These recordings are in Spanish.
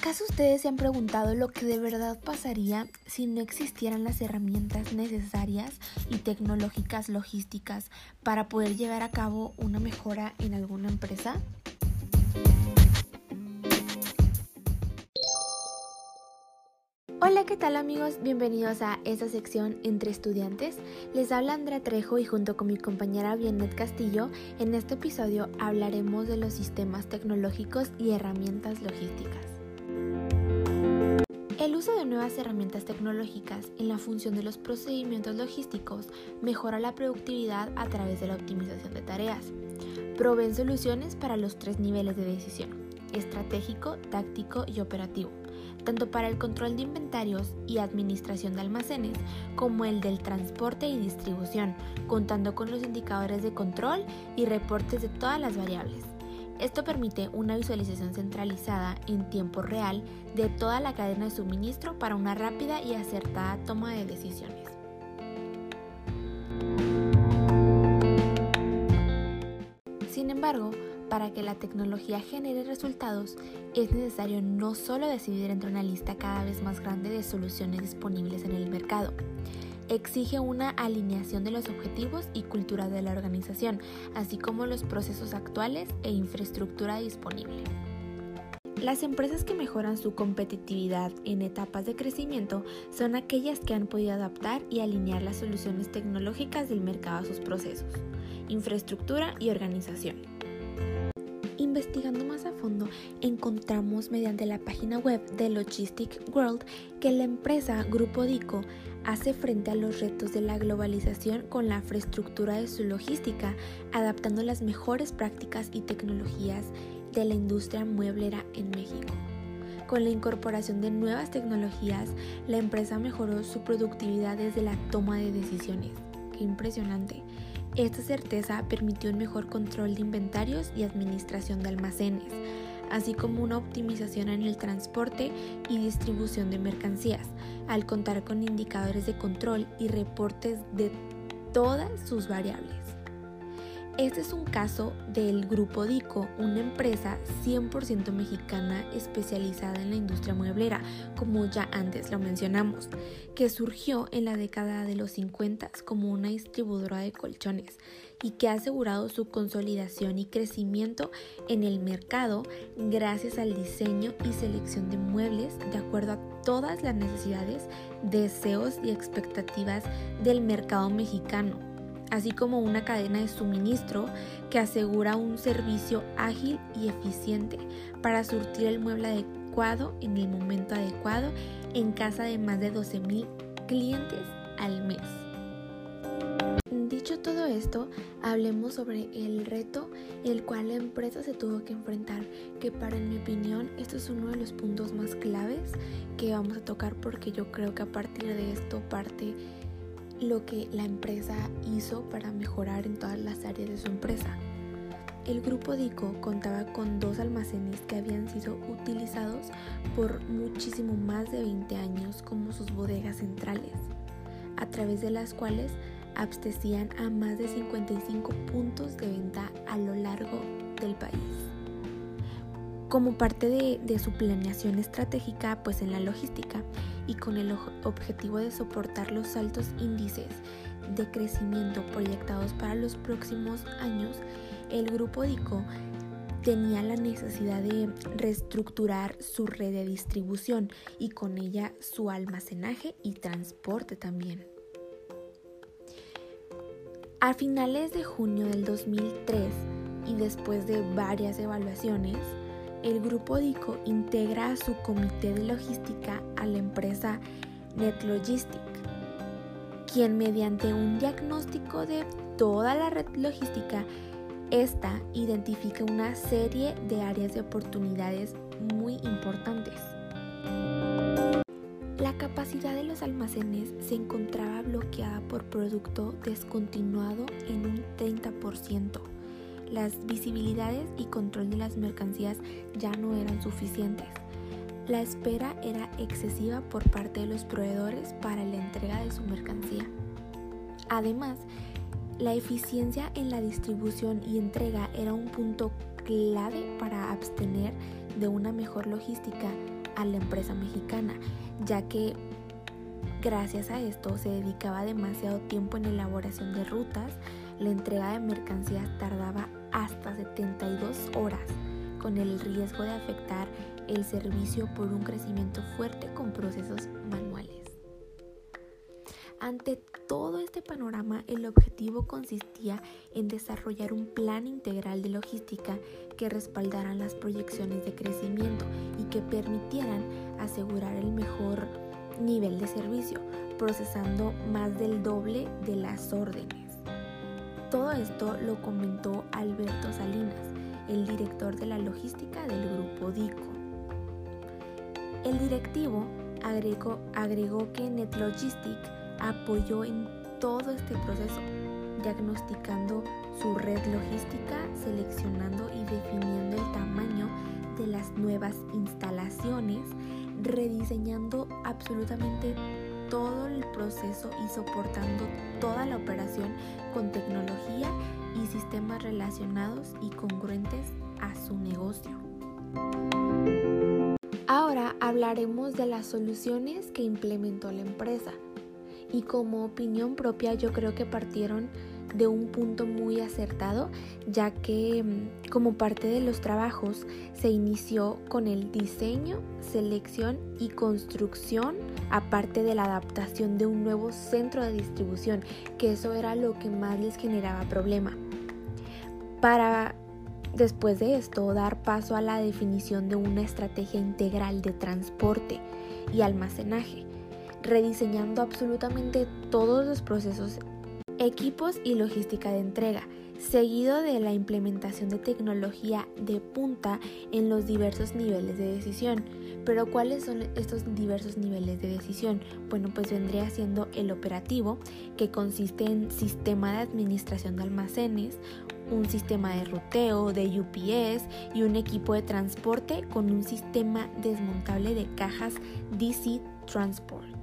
¿Acaso ustedes se han preguntado lo que de verdad pasaría si no existieran las herramientas necesarias y tecnológicas logísticas para poder llevar a cabo una mejora en alguna empresa? Hola, ¿qué tal amigos? Bienvenidos a esta sección entre estudiantes. Les habla Andrea Trejo y junto con mi compañera Bienet Castillo, en este episodio hablaremos de los sistemas tecnológicos y herramientas logísticas. El uso de nuevas herramientas tecnológicas en la función de los procedimientos logísticos mejora la productividad a través de la optimización de tareas. Proveen soluciones para los tres niveles de decisión, estratégico, táctico y operativo, tanto para el control de inventarios y administración de almacenes como el del transporte y distribución, contando con los indicadores de control y reportes de todas las variables. Esto permite una visualización centralizada en tiempo real de toda la cadena de suministro para una rápida y acertada toma de decisiones. Sin embargo, para que la tecnología genere resultados, es necesario no solo decidir entre una lista cada vez más grande de soluciones disponibles en el mercado, exige una alineación de los objetivos y cultura de la organización, así como los procesos actuales e infraestructura disponible. Las empresas que mejoran su competitividad en etapas de crecimiento son aquellas que han podido adaptar y alinear las soluciones tecnológicas del mercado a sus procesos, infraestructura y organización. Investigando más a fondo, encontramos mediante la página web de Logistic World que la empresa Grupo Dico hace frente a los retos de la globalización con la infraestructura de su logística, adaptando las mejores prácticas y tecnologías de la industria mueblera en México. Con la incorporación de nuevas tecnologías, la empresa mejoró su productividad desde la toma de decisiones. ¡Qué impresionante! Esta certeza permitió un mejor control de inventarios y administración de almacenes, así como una optimización en el transporte y distribución de mercancías, al contar con indicadores de control y reportes de todas sus variables. Este es un caso del Grupo Dico, una empresa 100% mexicana especializada en la industria mueblera, como ya antes lo mencionamos, que surgió en la década de los 50 como una distribuidora de colchones y que ha asegurado su consolidación y crecimiento en el mercado gracias al diseño y selección de muebles de acuerdo a todas las necesidades, deseos y expectativas del mercado mexicano así como una cadena de suministro que asegura un servicio ágil y eficiente para surtir el mueble adecuado en el momento adecuado en casa de más de 12.000 clientes al mes. Dicho todo esto, hablemos sobre el reto el cual la empresa se tuvo que enfrentar, que para mi opinión esto es uno de los puntos más claves que vamos a tocar porque yo creo que a partir de esto parte lo que la empresa hizo para mejorar en todas las áreas de su empresa. El grupo DICO contaba con dos almacenes que habían sido utilizados por muchísimo más de 20 años como sus bodegas centrales, a través de las cuales abastecían a más de 55 puntos de venta a lo largo del país como parte de, su planeación estratégica pues en la logística y con el objetivo de soportar los altos índices de crecimiento proyectados para los próximos años, el grupo DICO tenía la necesidad de reestructurar su red de distribución y con ella su almacenaje y transporte también. A finales de junio del 2003 y después de varias evaluaciones, el grupo DICO integra a su comité de logística a la empresa NetLogistic, quien mediante un diagnóstico de toda la red logística, esta identifica una serie de áreas de oportunidades muy importantes. La capacidad de los almacenes se encontraba bloqueada por producto descontinuado en un 30% las visibilidades y control de las mercancías ya no eran suficientes. La espera era excesiva por parte de los proveedores para la entrega de su mercancía. Además, la eficiencia en la distribución y entrega era un punto clave para abstener de una mejor logística a la empresa mexicana, ya que gracias a esto se dedicaba demasiado tiempo en elaboración de rutas, la entrega de mercancías tardaba hasta 72 horas, con el riesgo de afectar el servicio por un crecimiento fuerte con procesos manuales. Ante todo este panorama, el objetivo consistía en desarrollar un plan integral de logística que respaldaran las proyecciones de crecimiento y que permitieran asegurar el mejor nivel de servicio, procesando más del doble de las órdenes. Todo esto lo comentó Alberto Salinas, el director de la logística del grupo DICO. El directivo agregó, agregó que NetLogistic apoyó en todo este proceso, diagnosticando su red logística, seleccionando y definiendo el tamaño de las nuevas instalaciones, rediseñando absolutamente todo el proceso y soportando toda la operación con tecnología y sistemas relacionados y congruentes a su negocio. Ahora hablaremos de las soluciones que implementó la empresa y como opinión propia yo creo que partieron de un punto muy acertado, ya que mm, como parte de los trabajos se inició con el diseño, selección y construcción, aparte de la adaptación de un nuevo centro de distribución, que eso era lo que más les generaba problema. Para después de esto dar paso a la definición de una estrategia integral de transporte y almacenaje rediseñando absolutamente todos los procesos, equipos y logística de entrega, seguido de la implementación de tecnología de punta en los diversos niveles de decisión. Pero ¿cuáles son estos diversos niveles de decisión? Bueno, pues vendría siendo el operativo, que consiste en sistema de administración de almacenes, un sistema de ruteo, de UPS y un equipo de transporte con un sistema desmontable de cajas DC Transport.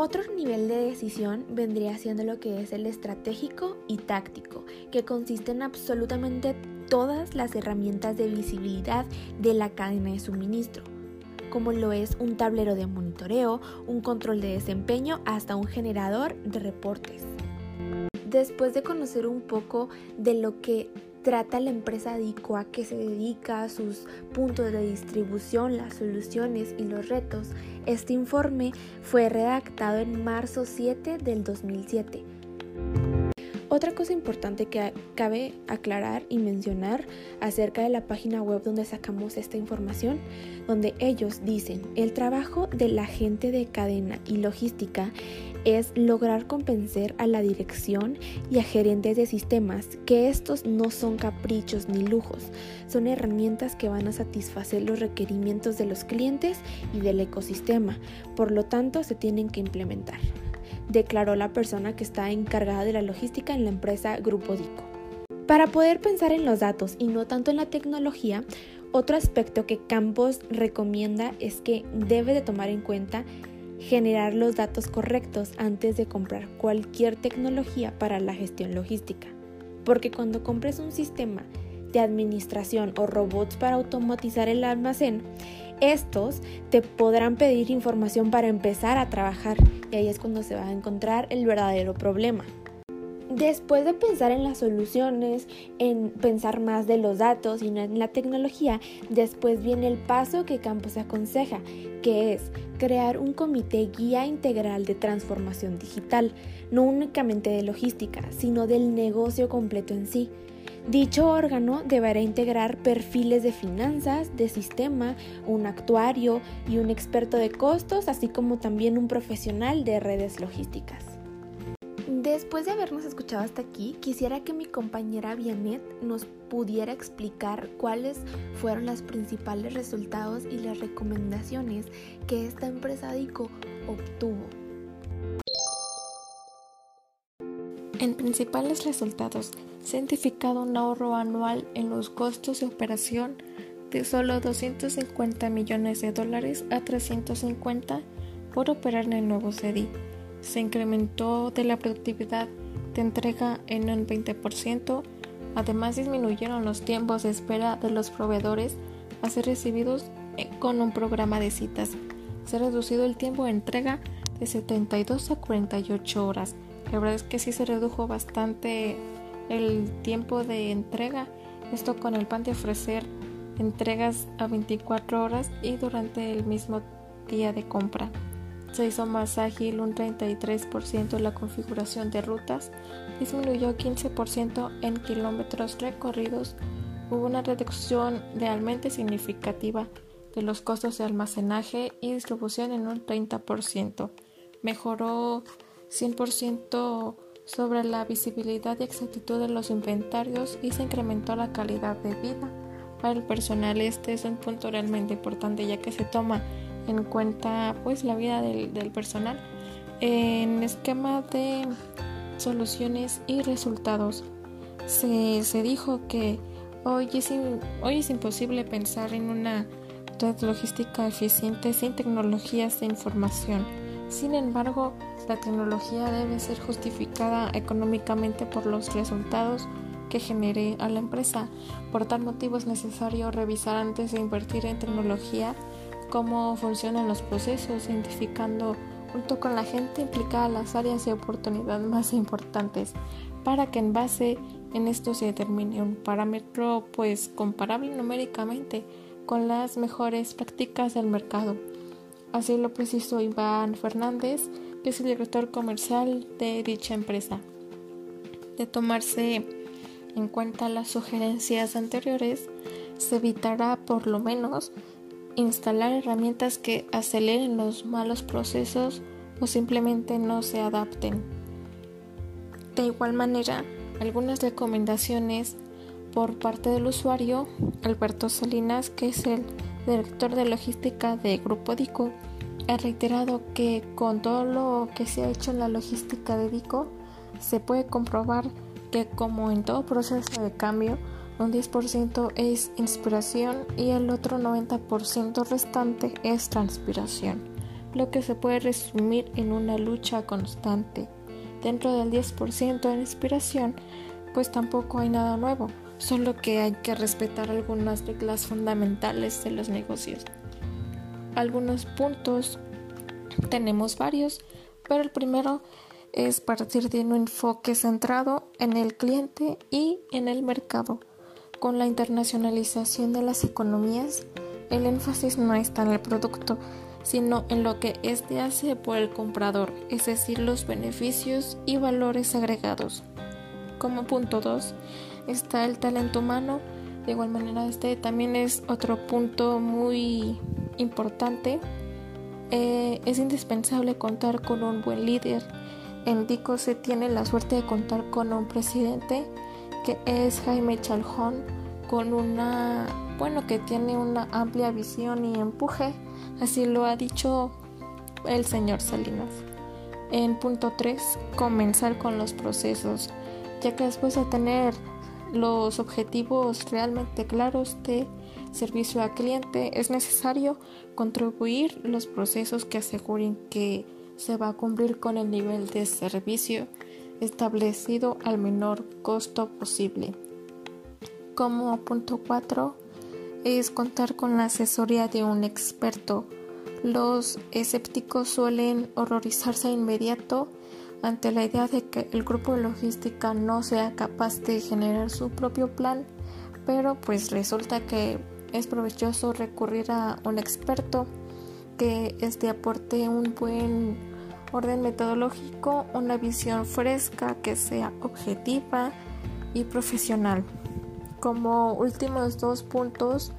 Otro nivel de decisión vendría siendo lo que es el estratégico y táctico, que consiste en absolutamente todas las herramientas de visibilidad de la cadena de suministro, como lo es un tablero de monitoreo, un control de desempeño, hasta un generador de reportes. Después de conocer un poco de lo que trata la empresa DICO a qué se dedica, sus puntos de distribución, las soluciones y los retos. Este informe fue redactado en marzo 7 del 2007. Otra cosa importante que cabe aclarar y mencionar acerca de la página web donde sacamos esta información, donde ellos dicen, el trabajo de la gente de cadena y logística es lograr convencer a la dirección y a gerentes de sistemas que estos no son caprichos ni lujos, son herramientas que van a satisfacer los requerimientos de los clientes y del ecosistema, por lo tanto se tienen que implementar, declaró la persona que está encargada de la logística en la empresa Grupo Dico. Para poder pensar en los datos y no tanto en la tecnología, otro aspecto que Campos recomienda es que debe de tomar en cuenta generar los datos correctos antes de comprar cualquier tecnología para la gestión logística. Porque cuando compres un sistema de administración o robots para automatizar el almacén, estos te podrán pedir información para empezar a trabajar y ahí es cuando se va a encontrar el verdadero problema. Después de pensar en las soluciones, en pensar más de los datos y no en la tecnología, después viene el paso que Campos aconseja, que es crear un comité guía integral de transformación digital, no únicamente de logística, sino del negocio completo en sí. Dicho órgano deberá integrar perfiles de finanzas, de sistema, un actuario y un experto de costos, así como también un profesional de redes logísticas. Después de habernos escuchado hasta aquí, quisiera que mi compañera Vianet nos pudiera explicar cuáles fueron los principales resultados y las recomendaciones que esta empresa DICO obtuvo. En principales resultados, se ha identificado un ahorro anual en los costos de operación de solo 250 millones de dólares a 350 por operar en el nuevo CDI se incrementó de la productividad de entrega en un 20%, además disminuyeron los tiempos de espera de los proveedores a ser recibidos eh, con un programa de citas. Se ha reducido el tiempo de entrega de 72 a 48 horas. La verdad es que sí se redujo bastante el tiempo de entrega. Esto con el pan de ofrecer entregas a 24 horas y durante el mismo día de compra. Se hizo más ágil un 33% la configuración de rutas, disminuyó 15% en kilómetros recorridos, hubo una reducción realmente significativa de los costos de almacenaje y distribución en un 30%. Mejoró 100% sobre la visibilidad y exactitud de los inventarios y se incrementó la calidad de vida. Para el personal este es un punto realmente importante ya que se toma en cuenta pues la vida del, personal en esquema de soluciones y resultados. Se, se dijo que hoy es, hoy es imposible pensar en una red logística eficiente sin tecnologías de información. Sin embargo, la tecnología debe ser justificada económicamente por los resultados que genere a la empresa. Por tal motivo es necesario revisar antes de invertir en tecnología cómo funcionan los procesos, identificando junto con la gente implicada las áreas de oportunidad más importantes para que en base en esto se determine un parámetro pues comparable numéricamente con las mejores prácticas del mercado. Así lo precisó Iván Fernández, que es el director comercial de dicha empresa. De tomarse en cuenta las sugerencias anteriores, se evitará por lo menos instalar herramientas que aceleren los malos procesos o simplemente no se adapten. De igual manera, algunas recomendaciones por parte del usuario, Alberto Salinas, que es el director de logística de Grupo DICO, ha reiterado que con todo lo que se ha hecho en la logística de DICO, se puede comprobar que como en todo proceso de cambio, un 10% es inspiración y el otro 90% restante es transpiración, lo que se puede resumir en una lucha constante. Dentro del 10% de inspiración, pues tampoco hay nada nuevo, solo que hay que respetar algunas reglas fundamentales de los negocios. Algunos puntos, tenemos varios, pero el primero es partir de un enfoque centrado en el cliente y en el mercado. Con la internacionalización de las economías, el énfasis no está en el producto, sino en lo que éste hace por el comprador, es decir, los beneficios y valores agregados. Como punto 2 está el talento humano. De igual manera, este también es otro punto muy importante. Eh, es indispensable contar con un buen líder. En DICO se tiene la suerte de contar con un presidente es Jaime Chalhón, con una, bueno, que tiene una amplia visión y empuje, así lo ha dicho el señor Salinas. En punto 3, comenzar con los procesos, ya que después de tener los objetivos realmente claros de servicio al cliente, es necesario contribuir los procesos que aseguren que se va a cumplir con el nivel de servicio establecido al menor costo posible. Como punto 4 es contar con la asesoría de un experto. Los escépticos suelen horrorizarse inmediato ante la idea de que el grupo de logística no sea capaz de generar su propio plan, pero pues resulta que es provechoso recurrir a un experto que este aporte un buen orden metodológico, una visión fresca que sea objetiva y profesional. Como últimos dos puntos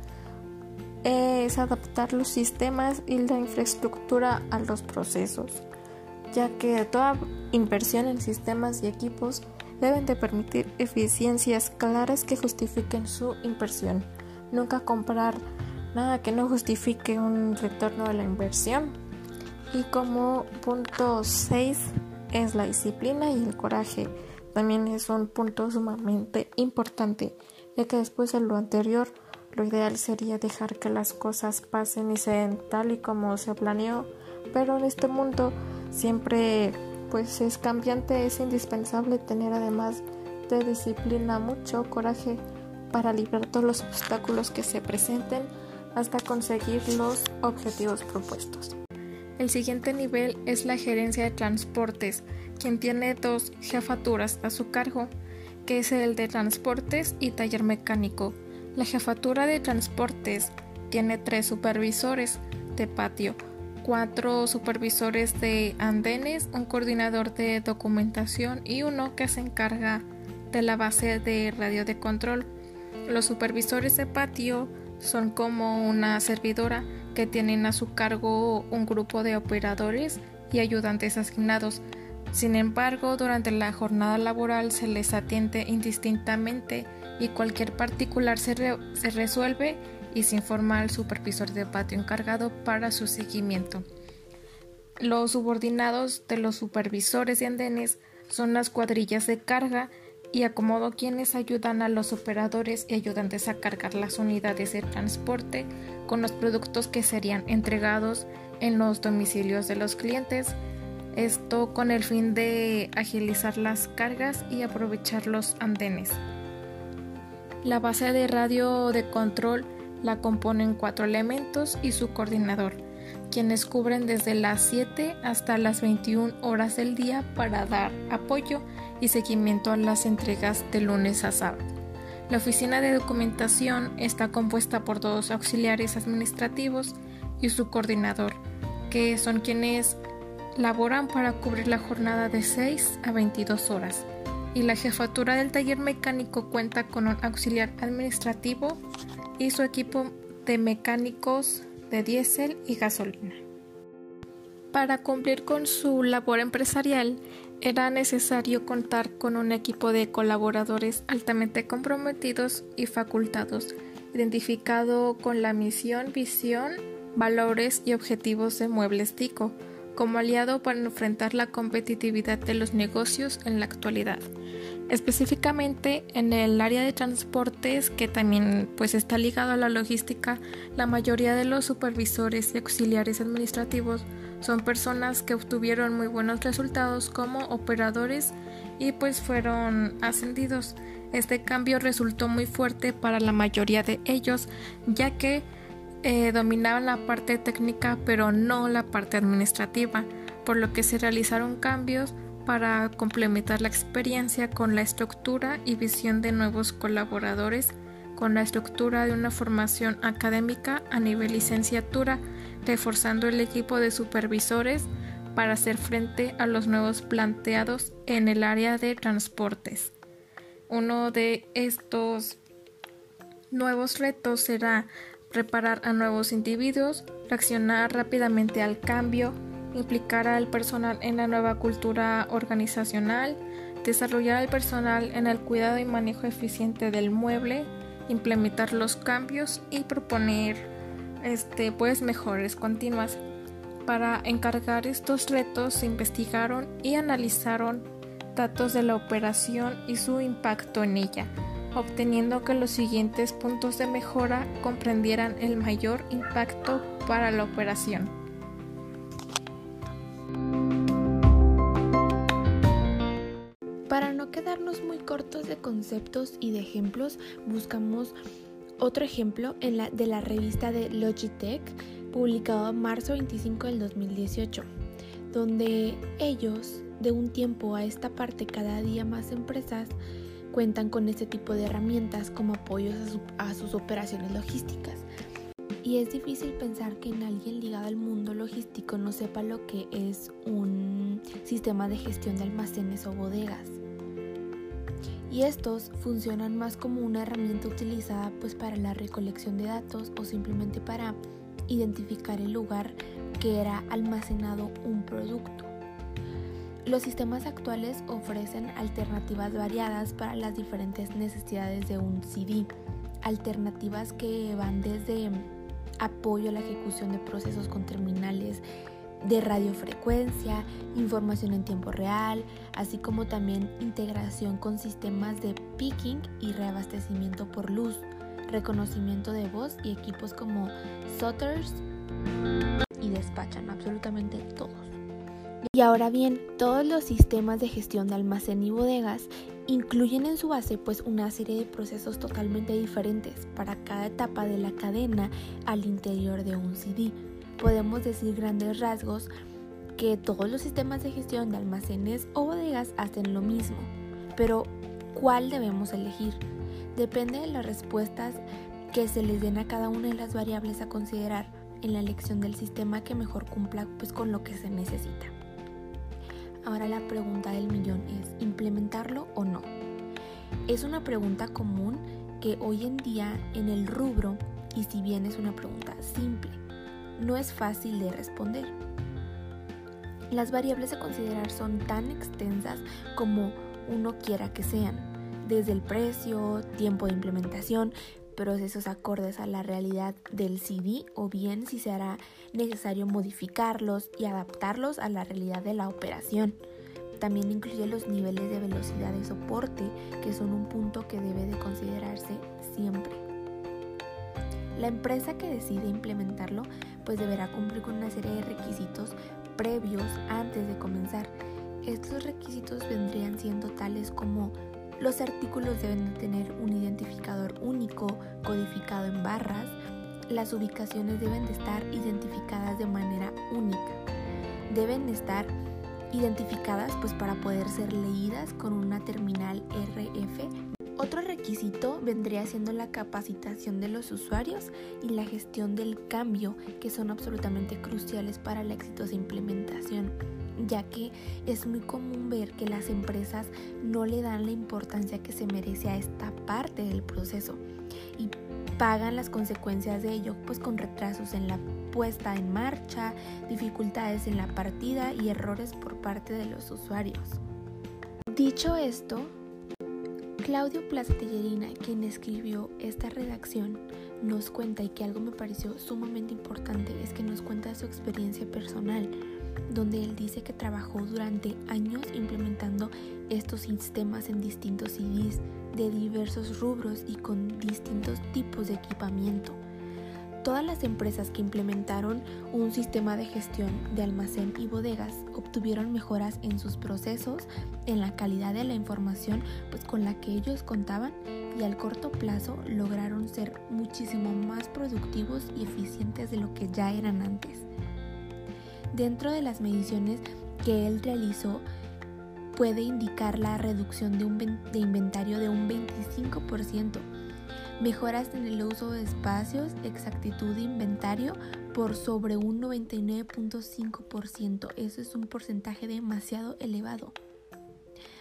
es adaptar los sistemas y la infraestructura a los procesos, ya que toda inversión en sistemas y equipos deben de permitir eficiencias claras que justifiquen su inversión. Nunca comprar nada que no justifique un retorno de la inversión y como punto 6 es la disciplina y el coraje. También es un punto sumamente importante, ya que después de lo anterior, lo ideal sería dejar que las cosas pasen y se den tal y como se planeó, pero en este mundo siempre pues es cambiante, es indispensable tener además de disciplina mucho coraje para librar todos los obstáculos que se presenten hasta conseguir los objetivos propuestos. El siguiente nivel es la gerencia de transportes, quien tiene dos jefaturas a su cargo, que es el de transportes y taller mecánico. La jefatura de transportes tiene tres supervisores de patio, cuatro supervisores de andenes, un coordinador de documentación y uno que se encarga de la base de radio de control. Los supervisores de patio son como una servidora que tienen a su cargo un grupo de operadores y ayudantes asignados. Sin embargo, durante la jornada laboral se les atiende indistintamente y cualquier particular se, se resuelve y se informa al supervisor de patio encargado para su seguimiento. Los subordinados de los supervisores de andenes son las cuadrillas de carga y acomodo quienes ayudan a los operadores y ayudantes a cargar las unidades de transporte con los productos que serían entregados en los domicilios de los clientes. Esto con el fin de agilizar las cargas y aprovechar los andenes. La base de radio de control la componen cuatro elementos y su coordinador, quienes cubren desde las 7 hasta las 21 horas del día para dar apoyo y seguimiento a las entregas de lunes a sábado. La oficina de documentación está compuesta por dos auxiliares administrativos y su coordinador, que son quienes laboran para cubrir la jornada de 6 a 22 horas. Y la jefatura del taller mecánico cuenta con un auxiliar administrativo y su equipo de mecánicos de diésel y gasolina. Para cumplir con su labor empresarial, era necesario contar con un equipo de colaboradores altamente comprometidos y facultados, identificado con la misión, visión, valores y objetivos de Muebles Tico, como aliado para enfrentar la competitividad de los negocios en la actualidad. Específicamente en el área de transportes que también pues está ligado a la logística la mayoría de los supervisores y auxiliares administrativos son personas que obtuvieron muy buenos resultados como operadores y pues fueron ascendidos. Este cambio resultó muy fuerte para la mayoría de ellos ya que eh, dominaban la parte técnica pero no la parte administrativa por lo que se realizaron cambios para complementar la experiencia con la estructura y visión de nuevos colaboradores, con la estructura de una formación académica a nivel licenciatura, reforzando el equipo de supervisores para hacer frente a los nuevos planteados en el área de transportes. Uno de estos nuevos retos será preparar a nuevos individuos, reaccionar rápidamente al cambio, implicar al personal en la nueva cultura organizacional, desarrollar al personal en el cuidado y manejo eficiente del mueble, implementar los cambios y proponer este, pues mejores continuas. Para encargar estos retos se investigaron y analizaron datos de la operación y su impacto en ella, obteniendo que los siguientes puntos de mejora comprendieran el mayor impacto para la operación. Para no quedarnos muy cortos de conceptos y de ejemplos, buscamos otro ejemplo en la, de la revista de Logitech, publicado en marzo 25 del 2018, donde ellos, de un tiempo a esta parte, cada día más empresas cuentan con este tipo de herramientas como apoyos a, a sus operaciones logísticas. Y es difícil pensar que en alguien ligado al mundo logístico no sepa lo que es un sistema de gestión de almacenes o bodegas y estos funcionan más como una herramienta utilizada pues para la recolección de datos o simplemente para identificar el lugar que era almacenado un producto. Los sistemas actuales ofrecen alternativas variadas para las diferentes necesidades de un CD, alternativas que van desde apoyo a la ejecución de procesos con terminales de radiofrecuencia, información en tiempo real, así como también integración con sistemas de picking y reabastecimiento por luz, reconocimiento de voz y equipos como Sotters y despachan absolutamente todos. Y ahora bien, todos los sistemas de gestión de almacén y bodegas incluyen en su base pues una serie de procesos totalmente diferentes para cada etapa de la cadena al interior de un CD. Podemos decir grandes rasgos que todos los sistemas de gestión de almacenes o bodegas hacen lo mismo, pero ¿cuál debemos elegir? Depende de las respuestas que se les den a cada una de las variables a considerar en la elección del sistema que mejor cumpla pues, con lo que se necesita. Ahora la pregunta del millón es, ¿implementarlo o no? Es una pregunta común que hoy en día en el rubro, y si bien es una pregunta simple, no es fácil de responder. Las variables a considerar son tan extensas como uno quiera que sean, desde el precio, tiempo de implementación, procesos acordes a la realidad del CD o bien si se hará necesario modificarlos y adaptarlos a la realidad de la operación. También incluye los niveles de velocidad de soporte, que son un punto que debe de considerarse siempre. La empresa que decide implementarlo pues deberá cumplir con una serie de requisitos previos antes de comenzar. Estos requisitos vendrían siendo tales como los artículos deben tener un identificador único codificado en barras. Las ubicaciones deben de estar identificadas de manera única. Deben estar identificadas pues para poder ser leídas con una terminal RF. Otro requisito vendría siendo la capacitación de los usuarios y la gestión del cambio que son absolutamente cruciales para la exitosa implementación ya que es muy común ver que las empresas no le dan la importancia que se merece a esta parte del proceso y pagan las consecuencias de ello pues con retrasos en la puesta en marcha, dificultades en la partida y errores por parte de los usuarios. Dicho esto, Claudio Plaza quien escribió esta redacción, nos cuenta y que algo me pareció sumamente importante es que nos cuenta su experiencia personal donde él dice que trabajó durante años implementando estos sistemas en distintos CDs de diversos rubros y con distintos tipos de equipamiento. Todas las empresas que implementaron un sistema de gestión de almacén y bodegas obtuvieron mejoras en sus procesos, en la calidad de la información pues con la que ellos contaban y al corto plazo lograron ser muchísimo más productivos y eficientes de lo que ya eran antes. Dentro de las mediciones que él realizó, puede indicar la reducción de, de inventario de un 25%, mejoras en el uso de espacios, exactitud de inventario por sobre un 99.5%. Eso es un porcentaje demasiado elevado.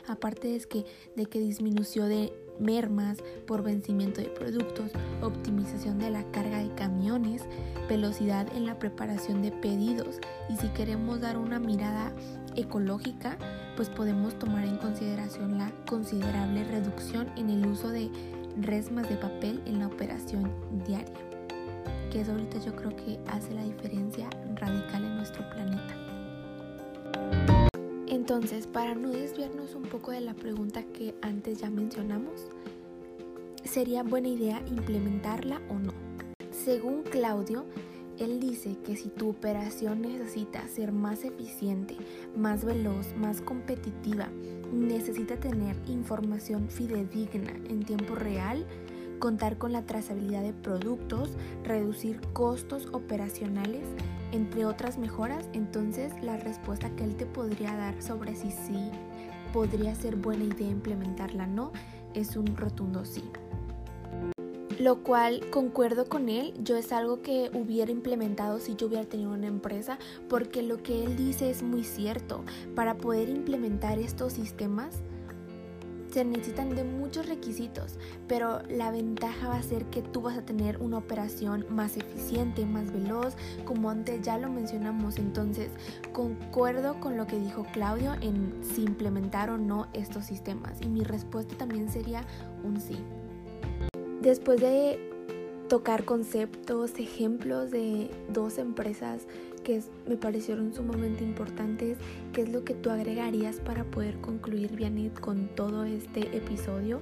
Aparte es que, de que disminuyó de mermas por vencimiento de productos, optimización de la carga de camiones, velocidad en la preparación de pedidos y si queremos dar una mirada ecológica, pues podemos tomar en consideración la considerable reducción en el uso de resmas de papel en la operación diaria, que es ahorita yo creo que hace la diferencia radical en nuestro planeta. Entonces, para no desviarnos un poco de la pregunta que antes ya mencionamos, ¿sería buena idea implementarla o no? Según Claudio, él dice que si tu operación necesita ser más eficiente, más veloz, más competitiva, necesita tener información fidedigna en tiempo real, contar con la trazabilidad de productos, reducir costos operacionales, entre otras mejoras, entonces la respuesta que él te podría dar sobre si sí podría ser buena idea implementarla no es un rotundo sí. Lo cual concuerdo con él, yo es algo que hubiera implementado si yo hubiera tenido una empresa, porque lo que él dice es muy cierto. Para poder implementar estos sistemas, se necesitan de muchos requisitos, pero la ventaja va a ser que tú vas a tener una operación más eficiente, más veloz, como antes ya lo mencionamos. Entonces, concuerdo con lo que dijo Claudio en si implementar o no estos sistemas. Y mi respuesta también sería un sí. Después de tocar conceptos, ejemplos de dos empresas que me parecieron sumamente importantes. ¿Qué es lo que tú agregarías para poder concluir, Bianit, con todo este episodio?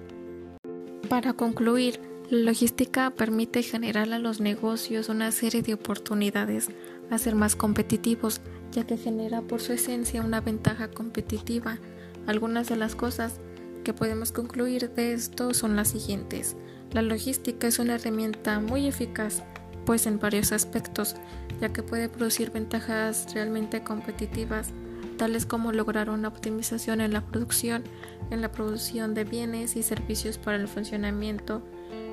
Para concluir, la logística permite generar a los negocios una serie de oportunidades a ser más competitivos, ya que genera por su esencia una ventaja competitiva. Algunas de las cosas que podemos concluir de esto son las siguientes. La logística es una herramienta muy eficaz, pues en varios aspectos, ya que puede producir ventajas realmente competitivas, tales como lograr una optimización en la producción, en la producción de bienes y servicios para el funcionamiento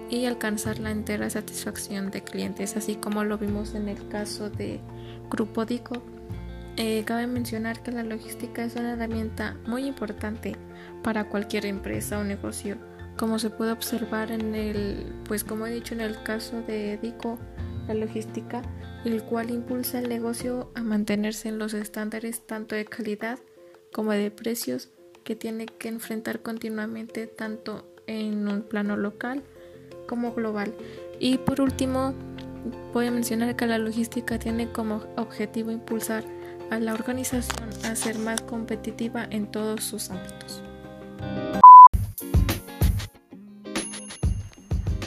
y alcanzar la entera satisfacción de clientes, así como lo vimos en el caso de Grupo Dico. Eh, cabe mencionar que la logística es una herramienta muy importante para cualquier empresa o negocio, como se puede observar en el, pues como he dicho en el caso de Dico, la logística, el cual impulsa el negocio a mantenerse en los estándares tanto de calidad como de precios que tiene que enfrentar continuamente tanto en un plano local como global. Y por último, voy a mencionar que la logística tiene como objetivo impulsar a la organización a ser más competitiva en todos sus ámbitos.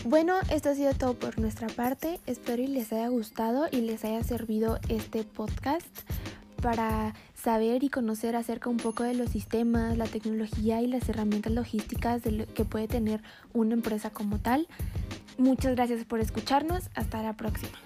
Bueno, esto ha sido todo por nuestra parte. Espero y les haya gustado y les haya servido este podcast para saber y conocer acerca un poco de los sistemas, la tecnología y las herramientas logísticas que puede tener una empresa como tal. Muchas gracias por escucharnos. Hasta la próxima.